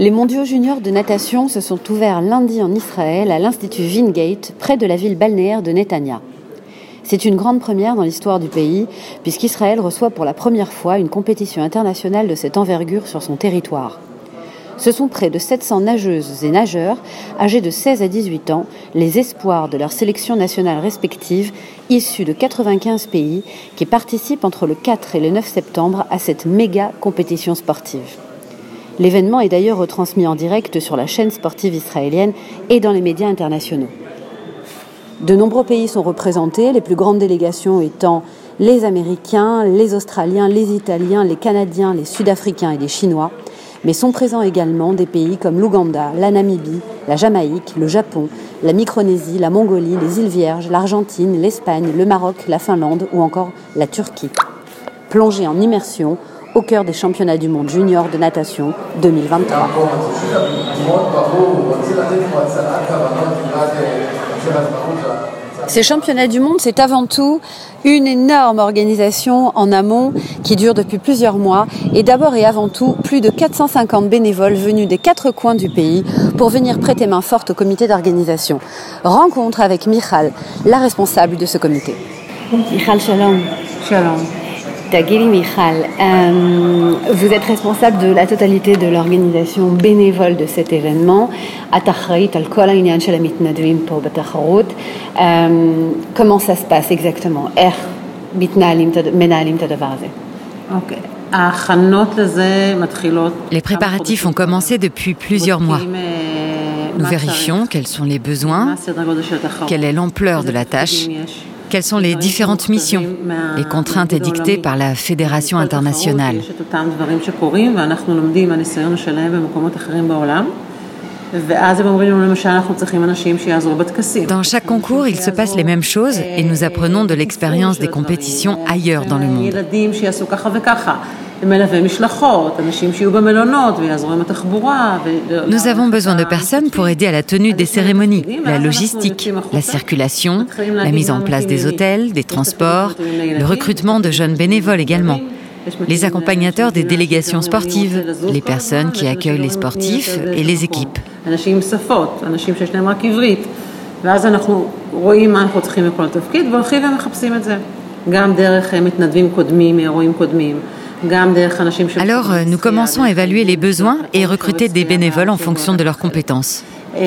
Les mondiaux juniors de natation se sont ouverts lundi en Israël à l'Institut Vingate, près de la ville balnéaire de Netanya. C'est une grande première dans l'histoire du pays, puisqu'Israël reçoit pour la première fois une compétition internationale de cette envergure sur son territoire. Ce sont près de 700 nageuses et nageurs, âgés de 16 à 18 ans, les espoirs de leurs sélections nationales respectives, issus de 95 pays, qui participent entre le 4 et le 9 septembre à cette méga compétition sportive. L'événement est d'ailleurs retransmis en direct sur la chaîne sportive israélienne et dans les médias internationaux. De nombreux pays sont représentés, les plus grandes délégations étant les Américains, les Australiens, les Italiens, les Canadiens, les Sud-Africains et les Chinois, mais sont présents également des pays comme l'Ouganda, la Namibie, la Jamaïque, le Japon, la Micronésie, la Mongolie, les îles Vierges, l'Argentine, l'Espagne, le Maroc, la Finlande ou encore la Turquie. Plongés en immersion au cœur des championnats du monde junior de natation 2023. Ces championnats du monde, c'est avant tout une énorme organisation en amont qui dure depuis plusieurs mois et d'abord et avant tout plus de 450 bénévoles venus des quatre coins du pays pour venir prêter main forte au comité d'organisation. Rencontre avec Michal, la responsable de ce comité. Michal, shalom. Shalom. Tagiri Michal, euh, vous êtes responsable de la totalité de l'organisation bénévole de cet événement. Euh, comment ça se passe exactement? Les préparatifs ont commencé depuis plusieurs mois. Nous vérifions quels sont les besoins, quelle est l'ampleur de la tâche quelles sont les différentes missions Les contraintes édictées par la Fédération internationale dans chaque concours, il se passe les mêmes choses et nous apprenons de l'expérience des compétitions ailleurs dans le monde. Nous avons besoin de personnes pour aider à la tenue des cérémonies, la logistique, la circulation, la mise en place des hôtels, des transports, le recrutement de jeunes bénévoles également les accompagnateurs des délégations sportives, les personnes qui accueillent les sportifs et les équipes. Alors, euh, nous commençons à évaluer les besoins et recruter des bénévoles en fonction de leurs compétences. Il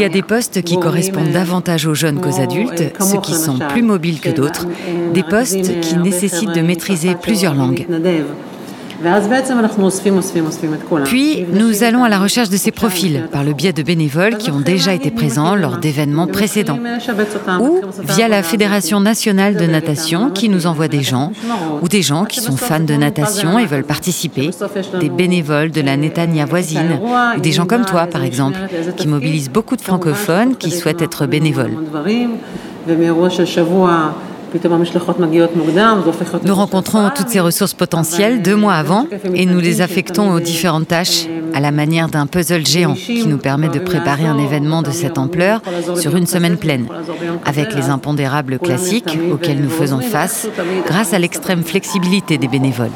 y a des postes qui correspondent davantage aux jeunes qu'aux adultes, ceux qui sont plus mobiles que d'autres, des postes qui nécessitent de maîtriser plusieurs langues. Puis, nous allons à la recherche de ces profils par le biais de bénévoles qui ont déjà été présents lors d'événements précédents ou via la Fédération nationale de natation qui nous envoie des gens ou des gens qui sont fans de natation et veulent participer, des bénévoles de la Netanya voisine ou des gens comme toi par exemple qui mobilisent beaucoup de francophones qui souhaitent être bénévoles. Nous rencontrons toutes ces ressources potentielles deux mois avant et nous les affectons aux différentes tâches à la manière d'un puzzle géant qui nous permet de préparer un événement de cette ampleur sur une semaine pleine, avec les impondérables classiques auxquels nous faisons face grâce à l'extrême flexibilité des bénévoles.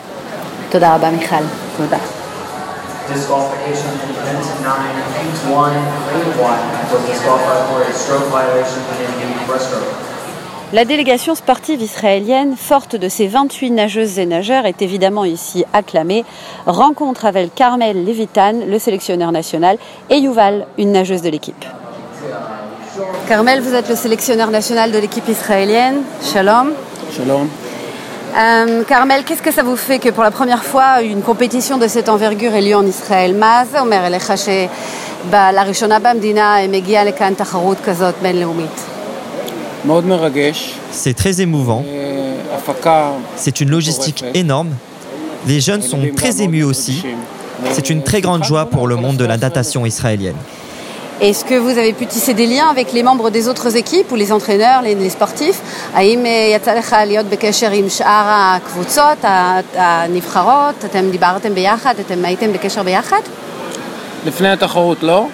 La délégation sportive israélienne, forte de ses 28 nageuses et nageurs, est évidemment ici acclamée. Rencontre avec Carmel Levitan, le sélectionneur national, et Yuval, une nageuse de l'équipe. Carmel, vous êtes le sélectionneur national de l'équipe israélienne. Shalom. Shalom. Euh, Carmel, qu'est-ce que ça vous fait que pour la première fois une compétition de cette envergure ait lieu en Israël? C'est très émouvant. C'est une logistique énorme. Les jeunes sont très émus aussi. C'est une très grande joie pour le monde de la natation israélienne. Est-ce que vous avez pu tisser des liens avec les membres des autres équipes ou les entraîneurs, les, sportifs?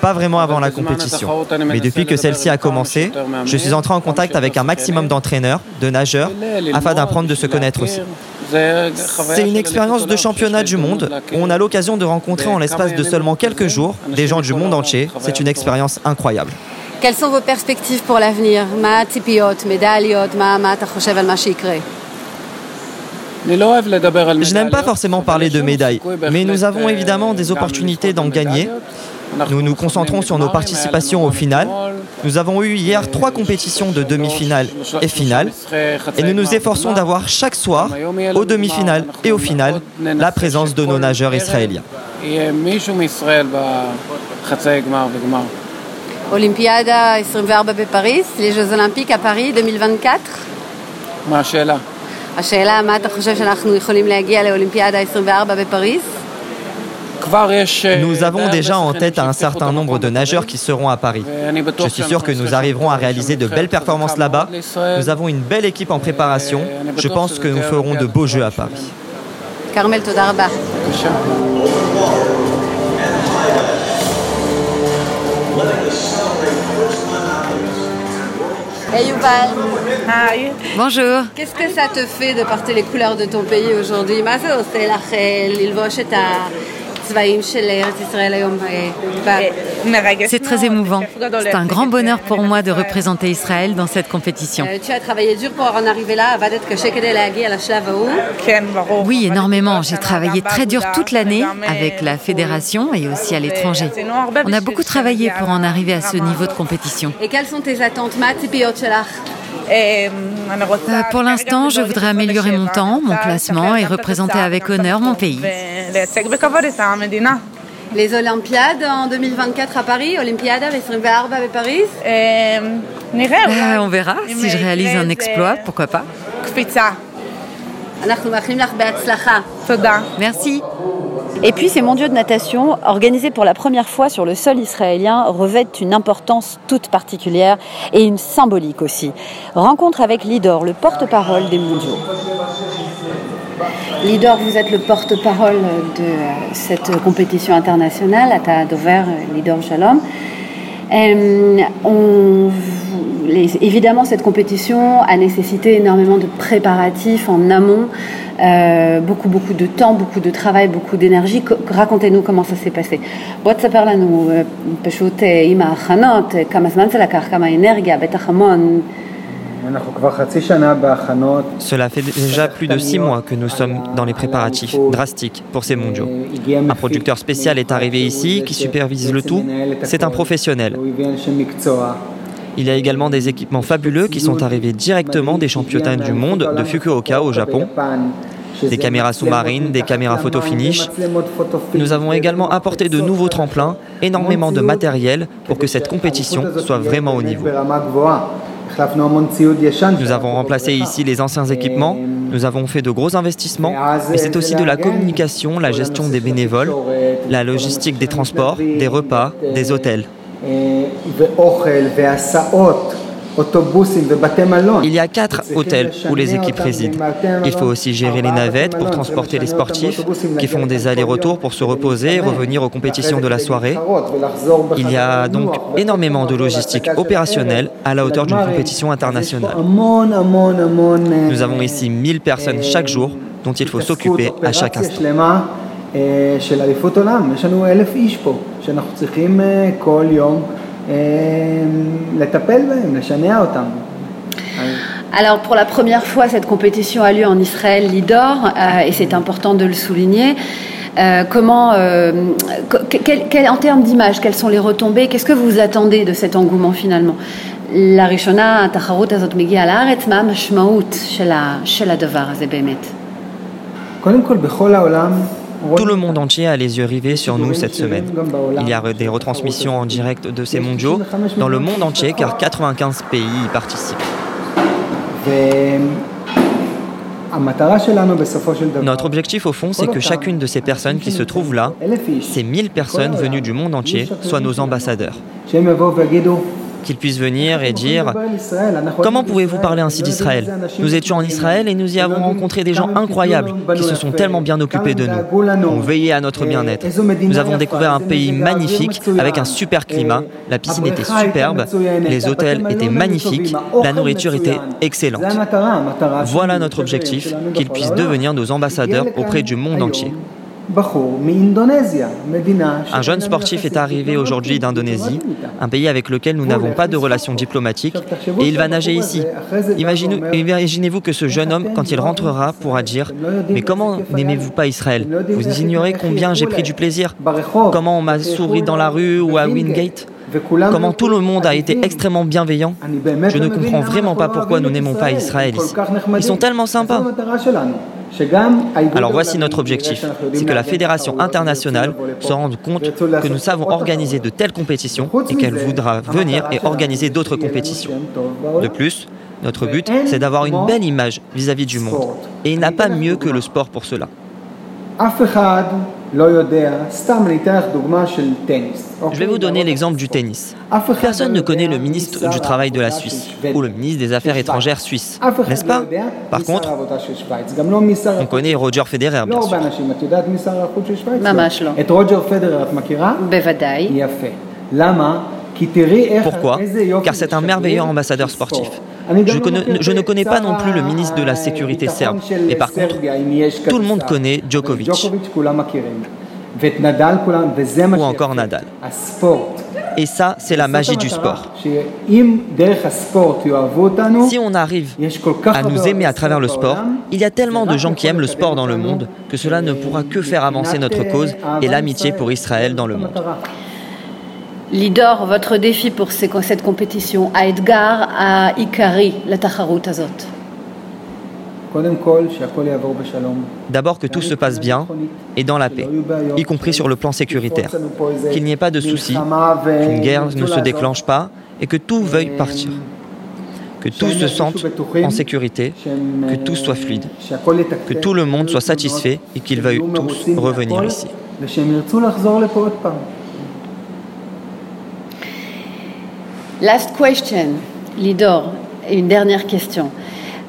Pas vraiment avant la compétition. Mais depuis que celle-ci a commencé, je suis entré en contact avec un maximum d'entraîneurs, de nageurs, afin d'apprendre de se connaître aussi. C'est une expérience de championnat du monde où on a l'occasion de rencontrer en l'espace de seulement quelques jours des gens du monde entier. C'est une expérience incroyable. Quelles sont vos perspectives pour l'avenir? Je n'aime pas forcément parler de médailles, mais nous avons évidemment des opportunités d'en gagner. Nous nous concentrons sur nos participations au final. Nous avons eu hier trois compétitions de demi-finale et finale, et nous nous efforçons d'avoir chaque soir, aux demi-finales et au final, la présence de nos nageurs israéliens. Olympiada 24 Paris, les Jeux Olympiques à Paris 2024 nous avons déjà en tête un certain nombre de nageurs qui seront à Paris. Je suis sûr que nous arriverons à réaliser de belles performances là-bas. Nous avons une belle équipe en préparation. Je pense que nous ferons de beaux jeux à Paris. Carmel Todarba. Hi. Bonjour. Qu'est-ce que ça te fait de porter les couleurs de ton pays aujourd'hui? C'est très émouvant. C'est un grand bonheur pour moi de représenter Israël dans cette compétition. Euh, tu as travaillé dur pour en arriver là. Oui, énormément. J'ai travaillé très dur toute l'année avec la fédération et aussi à l'étranger. On a beaucoup travaillé pour en arriver à ce niveau de compétition. Et quelles sont tes attentes euh, pour l'instant, je voudrais améliorer mon temps, mon classement et représenter avec honneur mon pays. Les Olympiades en 2024 à Paris, Olympiade avec à Paris euh, On verra si je réalise un exploit, pourquoi pas. Merci. Et puis ces mondiaux de natation, organisés pour la première fois sur le sol israélien, revêtent une importance toute particulière et une symbolique aussi. Rencontre avec Lidor, le porte-parole des mondiaux. Lidor, vous êtes le porte-parole de cette compétition internationale, à Dover, Lidor Shalom. Euh, évidemment, cette compétition a nécessité énormément de préparatifs en amont, euh, beaucoup, beaucoup de temps, beaucoup de travail, beaucoup d'énergie. Racontez-nous comment ça s'est passé. Cela fait déjà plus de six mois que nous sommes dans les préparatifs drastiques pour ces mondiaux. Un producteur spécial est arrivé ici qui supervise le tout. C'est un professionnel. Il y a également des équipements fabuleux qui sont arrivés directement des championnats du monde de Fukuoka au Japon. Des caméras sous-marines, des caméras photo finish. Nous avons également apporté de nouveaux tremplins, énormément de matériel pour que cette compétition soit vraiment au niveau. Nous avons remplacé ici les anciens équipements, nous avons fait de gros investissements, mais c'est aussi de la communication, la gestion des bénévoles, la logistique des transports, des repas, des hôtels. Il y a quatre hôtels où les équipes résident. Il faut aussi gérer les navettes pour transporter les sportifs qui font des allers-retours pour se reposer et revenir aux compétitions de la soirée. Il y a donc énormément de logistique opérationnelle à la hauteur d'une compétition internationale. Nous avons ici 1000 personnes chaque jour dont il faut s'occuper à chaque instant. Alors pour la première fois, cette compétition a lieu en Israël, l'IDOR, euh, et c'est important de le souligner. Euh, comment, euh, en termes d'image, quelles sont les retombées Qu'est-ce que vous attendez de cet engouement finalement La Rishona, התחרות הזאת מגיעה לארץ, מה המשמעות של הדבר הזה באמת? קודם כל, בכל העולם Tout le monde entier a les yeux rivés sur nous cette semaine. Il y a des retransmissions en direct de ces mondiaux dans le monde entier car 95 pays y participent. Notre objectif au fond, c'est que chacune de ces personnes qui se trouvent là, ces 1000 personnes venues du monde entier, soient nos ambassadeurs. Qu'ils puissent venir et dire Comment pouvez-vous parler ainsi d'Israël? Nous étions en Israël et nous y avons rencontré des gens incroyables qui se sont tellement bien occupés de nous, ont veillé à notre bien-être. Nous avons découvert un pays magnifique avec un super climat, la piscine était superbe, les hôtels étaient magnifiques, la nourriture était excellente. Voilà notre objectif, qu'ils puissent devenir nos ambassadeurs auprès du monde entier. Un jeune sportif est arrivé aujourd'hui d'Indonésie, un pays avec lequel nous n'avons pas de relations diplomatiques, et il va nager ici. Imaginez-vous que ce jeune homme, quand il rentrera, pourra dire Mais comment n'aimez-vous pas Israël Vous ignorez combien j'ai pris du plaisir Comment on m'a souri dans la rue ou à Wingate Comment tout le monde a été extrêmement bienveillant Je ne comprends vraiment pas pourquoi nous n'aimons pas Israël ici. Ils sont tellement sympas. Alors voici notre objectif, c'est que la fédération internationale se rende compte que nous savons organiser de telles compétitions et qu'elle voudra venir et organiser d'autres compétitions. De plus, notre but, c'est d'avoir une belle image vis-à-vis du monde. Et il n'a pas mieux que le sport pour cela. Je vais vous donner l'exemple du tennis. Personne ne connaît le ministre du Travail de la Suisse ou le ministre des Affaires étrangères suisse, n'est-ce pas Par contre, on connaît Roger Federer, bien sûr. Pourquoi Car c'est un merveilleux ambassadeur sportif. Je, ne connais pas non plus le ministre de la Sécurité serbe, mais par contre, tout le monde connaît Djokovic. Ou encore Nadal. Et ça, c'est la magie du sport. Si on arrive à nous aimer à travers le sport, il y a tellement de gens qui aiment le sport dans le monde que cela ne pourra que faire avancer notre cause et l'amitié pour Israël. Dans le monde. Lidor, votre défi pour cette compétition, à Edgar, à Ikari, la Tacharut Azot D'abord que tout se passe bien et dans la paix, y compris sur le plan sécuritaire. Qu'il n'y ait pas de soucis, qu'une guerre ne se déclenche pas et que tout veuille partir. Que tout se sente en sécurité, que tout soit fluide, que tout le monde soit satisfait et qu'ils veuillent tous revenir ici. Last question, Lidor, une dernière question.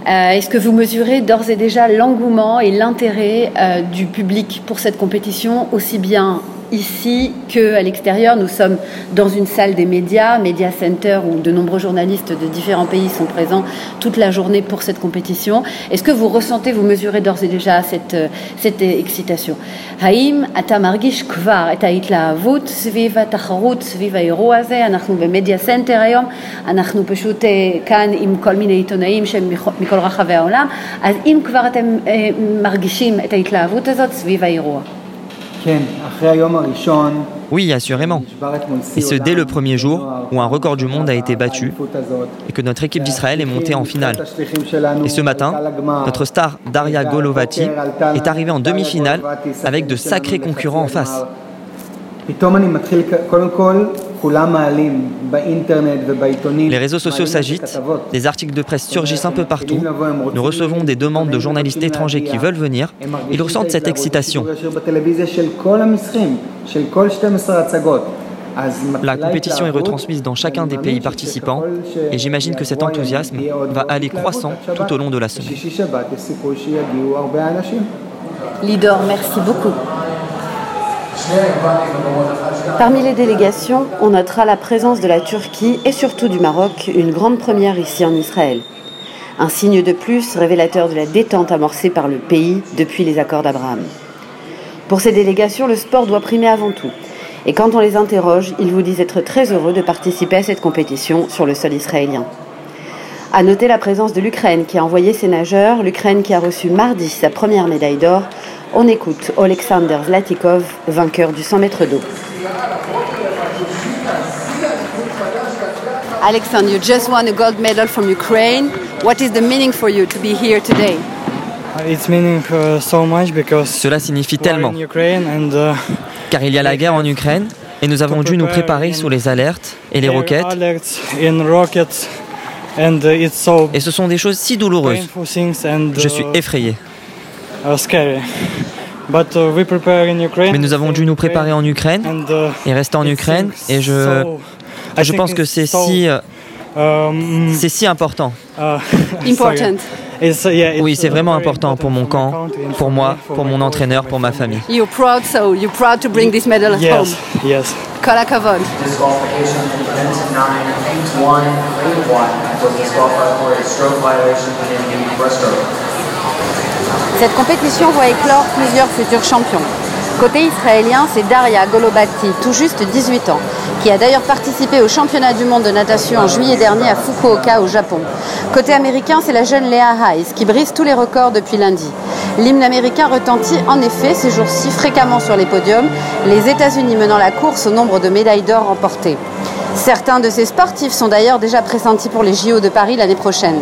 Euh, est-ce que vous mesurez d'ores et déjà l'engouement et l'intérêt euh, du public pour cette compétition, aussi bien ici qu'à l'extérieur. Nous sommes dans une salle des médias, Media Center, où de nombreux journalistes de différents pays sont présents toute la journée pour cette compétition. Est-ce que vous ressentez, vous mesurez d'ores et déjà cette, cette excitation האם אתה מרגיש כבר את ההתלהבות סביב התחרות, סביב האירוע הזה? אנחנו במדיה סנטר היום, אנחנו פשוט כאן עם כל מיני עיתונאים שהם מכל רחבי העולם, אז אם כבר אתם מרגישים את ההתלהבות הזאת סביב האירוע. oui, assurément. Et ce dès le premier jour où un record du monde a été battu et que notre équipe d'Israël est montée en finale. Et ce matin, notre star Daria Golovati est arrivée en demi-finale avec de sacrés concurrents en face. Les réseaux sociaux s'agitent, des articles de presse surgissent un peu partout, nous recevons des demandes de journalistes étrangers qui veulent venir, ils ressentent cette excitation. La compétition est retransmise dans chacun des pays participants et j'imagine que cet enthousiasme va aller croissant tout au long de la semaine. Lidor, merci beaucoup. Parmi les délégations, on notera la présence de la Turquie et surtout du Maroc, une grande première ici en Israël. Un signe de plus révélateur de la détente amorcée par le pays depuis les accords d'Abraham. Pour ces délégations, le sport doit primer avant tout. Et quand on les interroge, ils vous disent être très heureux de participer à cette compétition sur le sol israélien. À noter la présence de l'Ukraine qui a envoyé ses nageurs, l'Ukraine qui a reçu mardi sa première médaille d'or on écoute Alexander Zlatikov, vainqueur du 100 mètres d'eau. Alexander, you just won a gold medal from Ukraine. What is the meaning for you to be here today? It's meaning uh, so much because Cela signifie tellement. Uh, Car il y a la guerre en Ukraine et nous avons dû nous préparer sous les alertes et les roquettes. Et ce sont des choses si douloureuses. Je suis uh, effrayé. Mais nous avons dû nous préparer en Ukraine uh, et rester en Ukraine et je Je pense que c'est si, um, c'est si important. Important. Oui, c'est vraiment important pour mon camp, pour moi, pour mon entraîneur, pour ma famille. You're proud, so you're proud to bring this medal home. Yes. Kolakavod. Disqualification event 9, 8-1, 8-1 was disqualified for a stroke violation in the breaststroke. Cette compétition voit éclore plusieurs futurs champions. Côté israélien, c'est Daria Golobati, tout juste 18 ans, qui a d'ailleurs participé au championnat du monde de natation en juillet dernier à Fukuoka au Japon. Côté américain, c'est la jeune Leah Hayes, qui brise tous les records depuis lundi. L'hymne américain retentit en effet ces jours-ci fréquemment sur les podiums, les États-Unis menant la course au nombre de médailles d'or remportées. Certains de ces sportifs sont d'ailleurs déjà pressentis pour les JO de Paris l'année prochaine.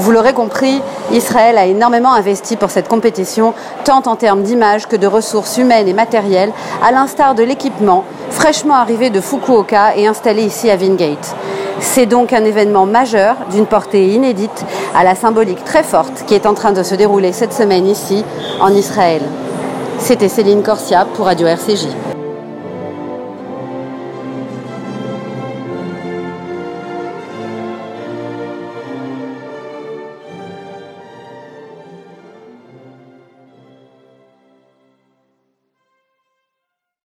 Vous l'aurez compris, Israël a énormément investi pour cette compétition, tant en termes d'image que de ressources humaines et matérielles, à l'instar de l'équipement fraîchement arrivé de Fukuoka et installé ici à Vingate. C'est donc un événement majeur, d'une portée inédite, à la symbolique très forte, qui est en train de se dérouler cette semaine ici, en Israël. C'était Céline Corsia pour Radio RCJ.